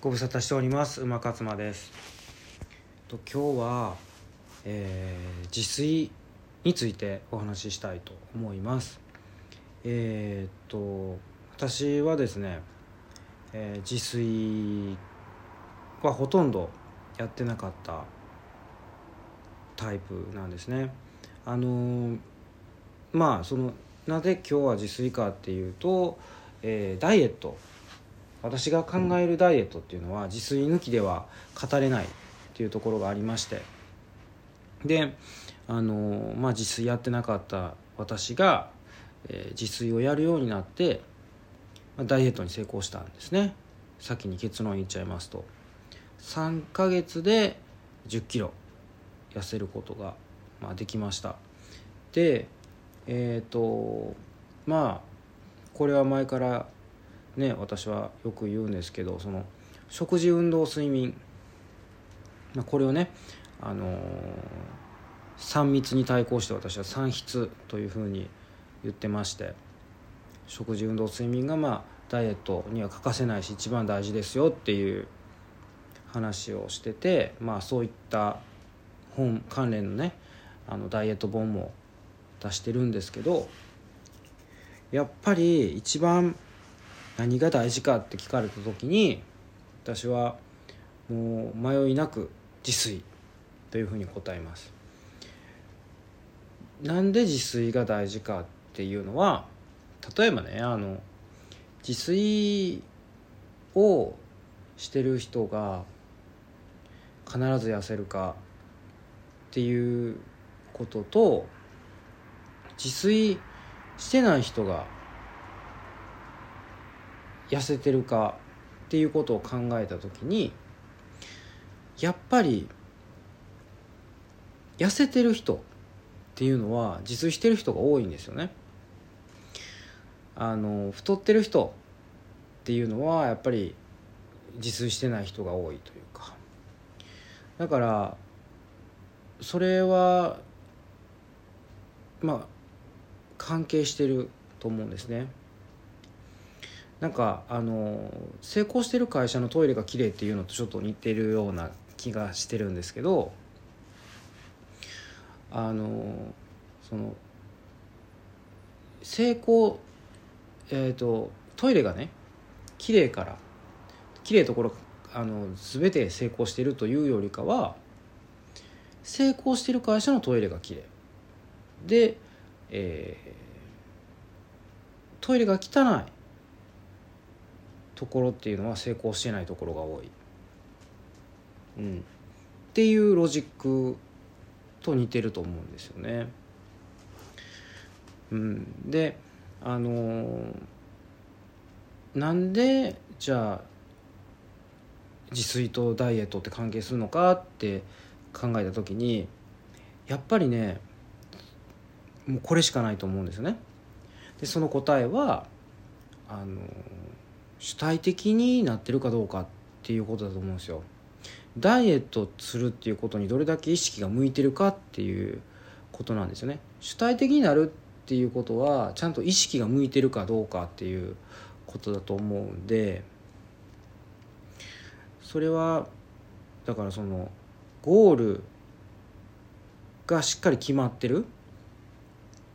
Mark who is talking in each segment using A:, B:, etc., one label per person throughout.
A: ご無沙汰しております。馬勝間です。と今日は、えー自炊についてお話ししたいと思います。えーっと私はですね、えー自炊はほとんどやってなかったタイプなんですね。あのーまあそのなぜ今日は自炊かっていうと、えーダイエット私が考えるダイエットっていうのは自炊抜きでは語れないっていうところがありまして。であのまあ自炊やってなかった私が、えー自炊をやるようになって、まあダイエットに成功したんですね。先に結論言っちゃいますと。3ヶ月で1 0キロ痩せることが、まあ、できました。でえっ、とまあこれは前からね私はよく言うんですけどその食事運動睡眠、まあ、これをねあのー3密に対抗して私は3筆というふうに言ってまして食事運動睡眠がまあダイエットには欠かせないし一番大事ですよっていう話をしててまあそういった本関連のねあのダイエット本も出してるんですけどやっぱり一番何が大事かって聞かれた時に私はもう迷いなく自炊というふうに答えます。なんで自炊が大事かっていうのは例えばねあの自炊をしてる人が必ず痩せるかっていうことと自炊してない人が痩せてるかっていうことを考えた時にやっぱり痩せてる人っていうのは自炊してる人が多いんですよね。あの太ってる人っていうのはやっぱり自炊してない人が多いというかだからそれはまあ関係してると思うんですねなんかあの成功してる会社のトイレが綺麗っていうのとちょっと似てるような気がしてるんですけどあのその成功えっ、とトイレがね綺麗から綺麗ところあの全て成功してるというよりかは成功してる会社のトイレが綺麗。で、えートイレが汚い。ところっていうのは成功してないところが多い、うん、っていうロジックと似てると思うんですよね。うん、であのーなんでじゃあ自炊とダイエットって関係するのかって考えた時にやっぱりねもうこれしかないと思うんですよね。でその答えはあの主体的になってるかどうかっていうことだと思うんですよ。ダイエットするっていうことにどれだけ意識が向いてるかっていうことなんですよね。主体的になるっていうことはちゃんと意識が向いてるかどうかっていうことだと思うんでそれはだからそのゴールがしっかり決まってる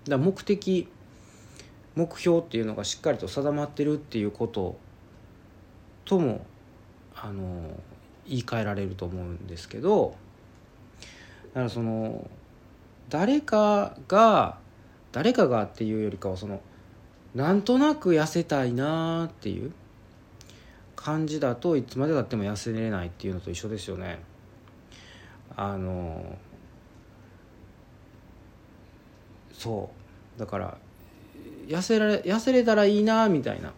A: だ目的目標っていうのがしっかりと定まってるっていうことともあの言い換えられると思うんですけどだからその誰かが誰かがっていうよりかはそのなんとなく痩せたいなっていう感じだといつまでたっても痩せれないっていうのと一緒ですよね。あのそうだから痩せられ痩せれたらいいなみたいな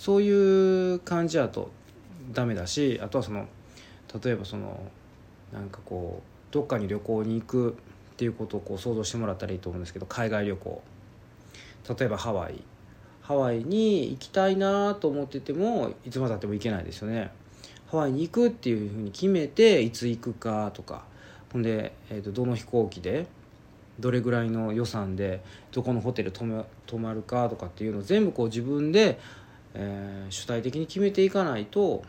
A: そういう感じだとダメだしあとはその例えばそのなんかこうどっかに旅行に行くっていうことをこう想像してもらったらいいと思うんですけど海外旅行。例えばハワイ。ハワイに行きたいなと思っててもいつまでたっても行けないですよね。ハワイに行くっていうふうに決めていつ行くかとか。ほんで、えー、とどの飛行機でどれぐらいの予算でどこのホテル泊泊まるかとかっていうのを全部こう自分で、えー主体的に決めていかないと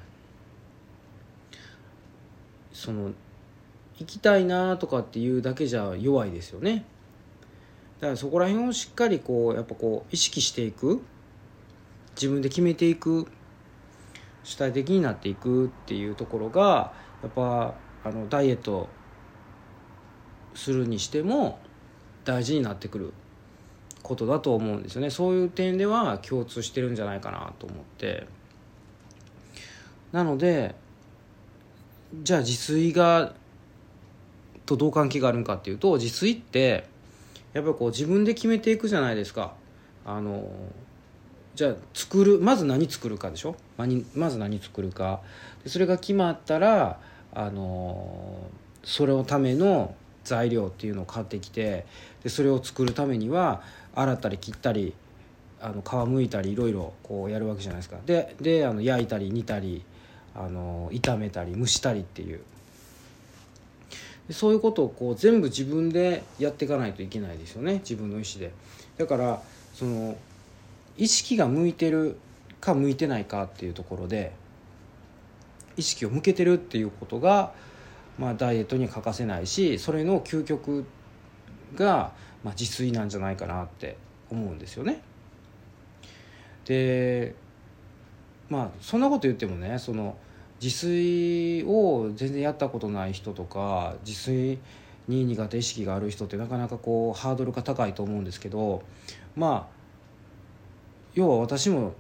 A: その行きたいなとかっていうだけじゃ弱いですよね。だからそこら辺をしっかりこうやっぱこう意識していく。自分で決めていく。主体的になっていくっていうところがやっぱあのダイエットするにしても大事になってくる。ことだと思うんですよね。そういう点では共通してるんじゃないかなと思って。なのでじゃあ自炊がとどう関係があるんかっていうと自炊ってやっぱこう自分で決めていくじゃないですか。あのじゃあ作るまず何作るかでしょ？まず何作るか。それが決まったらあのそれのための材料っていうのを買ってきてでそれを作るためには洗ったり切ったりあの皮むいたりいろいろこうやるわけじゃないですか。でであの焼いたり煮たりあの炒めたり蒸したりっていう。そういうことをこう全部自分でやっていかないといけないですよね。自分の意思で。だからその意識が向いてるか向いてないかっていうところで意識を向けてるっていうことが、まあ、ダイエットには欠かせないしそれの究極が、まあ、自炊なんじゃないかなって思うんですよね。でまあそんなこと言ってもねその自炊を全然やったことない人とか自炊に苦手意識がある人ってなかなかこうハードルが高いと思うんですけどまあ要は私も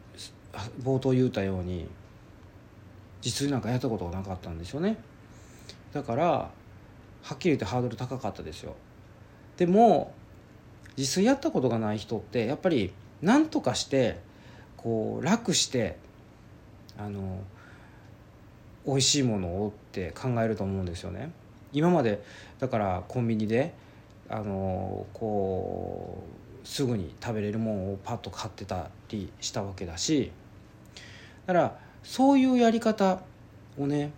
A: 冒頭言うたように自炊なんかやったことがなかったんですよねだからはっきり言ってハードル高かったですよでも自炊やったことがない人ってやっぱり何とかしてこう楽してあの美味しいものをって考えると思うんですよね。今までだからコンビニであのこうすぐに食べれるものをパッと買ってたりしたわけだしだからそういうやり方をね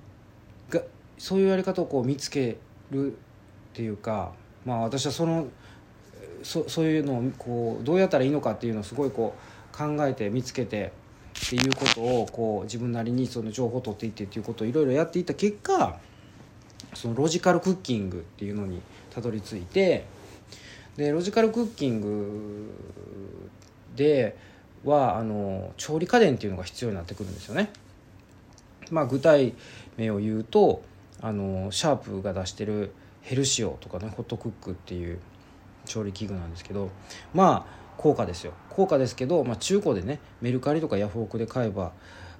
A: がそういうやり方をこう見つけるっていうかまあ私はそのそそういうのをこうどうやったらいいのかっていうのをすごいこう考えて見つけてっていうことをこう自分なりにその情報を取っていってっていうことをいろいろやっていった結果そのロジカルクッキングっていうのにたどり着いてでロジカルクッキングではあの調理家電っていうのが必要になってくるんですよね。まあ、具体名を言うとあのシャープが出してるヘルシオとかねホットクックっていう調理器具なんですけどまあ高価ですよ高価ですけど、まあ、中古でねメルカリとかヤフオクで買えば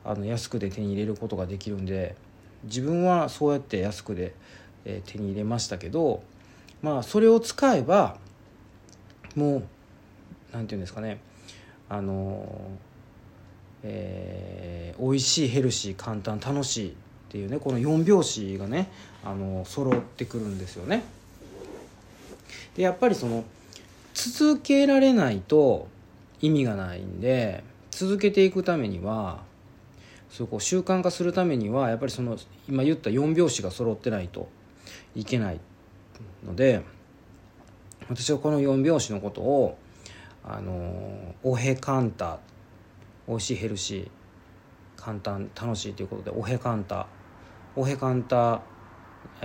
A: あの安くで手に入れることができるんで自分はそうやって安くで、えー、手に入れましたけどまあそれを使えばもう何て言うんですかねあのえー、美味しいヘルシー簡単楽しいっていうねこの4拍子がねあの揃ってくるんですよね。でやっぱりその続けられないと意味がないんで続けていくためにはそうこう習慣化するためにはやっぱりその今言った4拍子が揃ってないといけないので私はこの4拍子のことをあのおへカンタ美味しいヘルシー簡単楽しいということでおへカンタおへカンタ、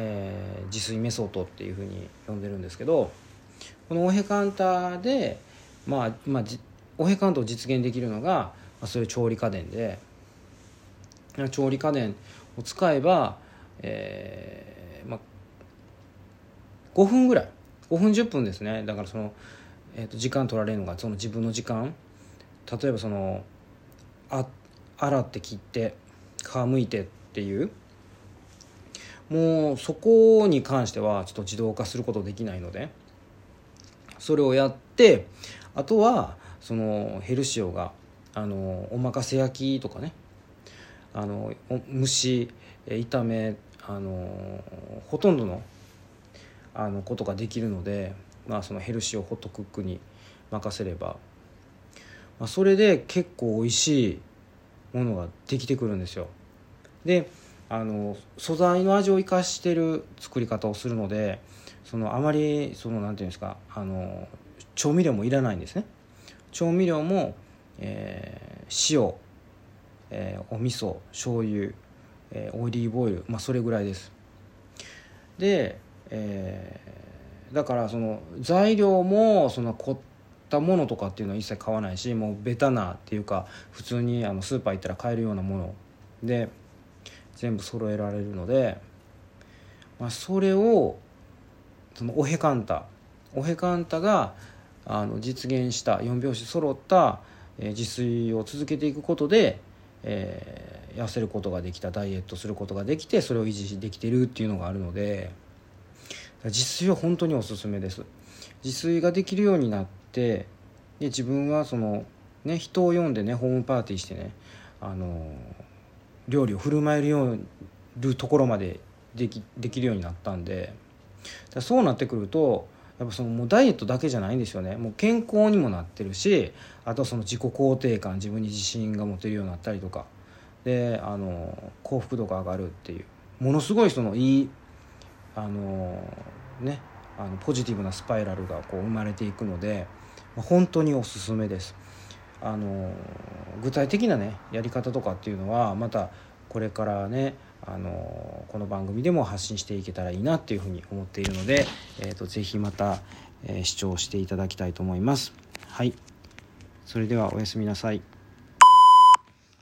A: えー、自炊メソッドっていうふうに呼んでるんですけどこのオヘカンタで、まあまあ、オヘカンタを実現できるのが、まあ、そういう調理家電で調理家電を使えば、えーまあ、5分ぐらい5分10分ですね。だからその、えー、と時間取られるのがその自分の時間。例えばそのあ洗って切って皮むいてっていうもうそこに関してはちょっと自動化することできないのでそれをやってあとはそのヘルシオがあのおまかせ焼きとかねあの蒸し炒めあのほとんどのあのことができるので、まあ、そのヘルシオホットクックに任せれば、まあ、それで結構美味しいものができてくるんですよ。であの素材の味を生かしてる作り方をするのでそのあまりそのなんていうんですかあの調味料もいらないんですね。調味料も、えー、塩、えー、お味噌醤油、えー、オリーブオイル、まあ、それぐらいです。で、えー、だからその材料もその凝ったものとかっていうのは一切買わないしもうベタなっていうか普通にあのスーパー行ったら買えるようなもの。で全部揃えられるので、まあ、それをそのオヘカンタ。オヘカンタがあの実現した4拍子揃った、えー、自炊を続けていくことで、えー、痩せることができたダイエットすることができてそれを維持できてるっていうのがあるので自炊は本当におすすめです。自炊ができるようになってで自分はその、ね、人を呼んでねホームパーティーしてねあの料理を振る舞えるようるところまでできできるようになったんでそうなってくるとやっぱそのもうダイエットだけじゃないんですよね。もう健康にもなってるしあとその自己肯定感自分に自信が持てるようになったりとか。であの幸福度が上がるっていうものすごいそのいいあのねあのポジティブなスパイラルがこう生まれていくので本当におすすめです。あの具体的なねやり方とかっていうのはまたこれからねあのこの番組でも発信していけたらいいなっていうふうに思っているので、えーと、ぜひまた、えー、視聴していただきたいと思います。はいそれではおやすみなさい。